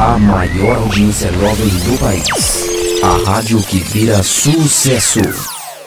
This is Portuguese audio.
A maior audiência jovem do país. A rádio que vira sucesso.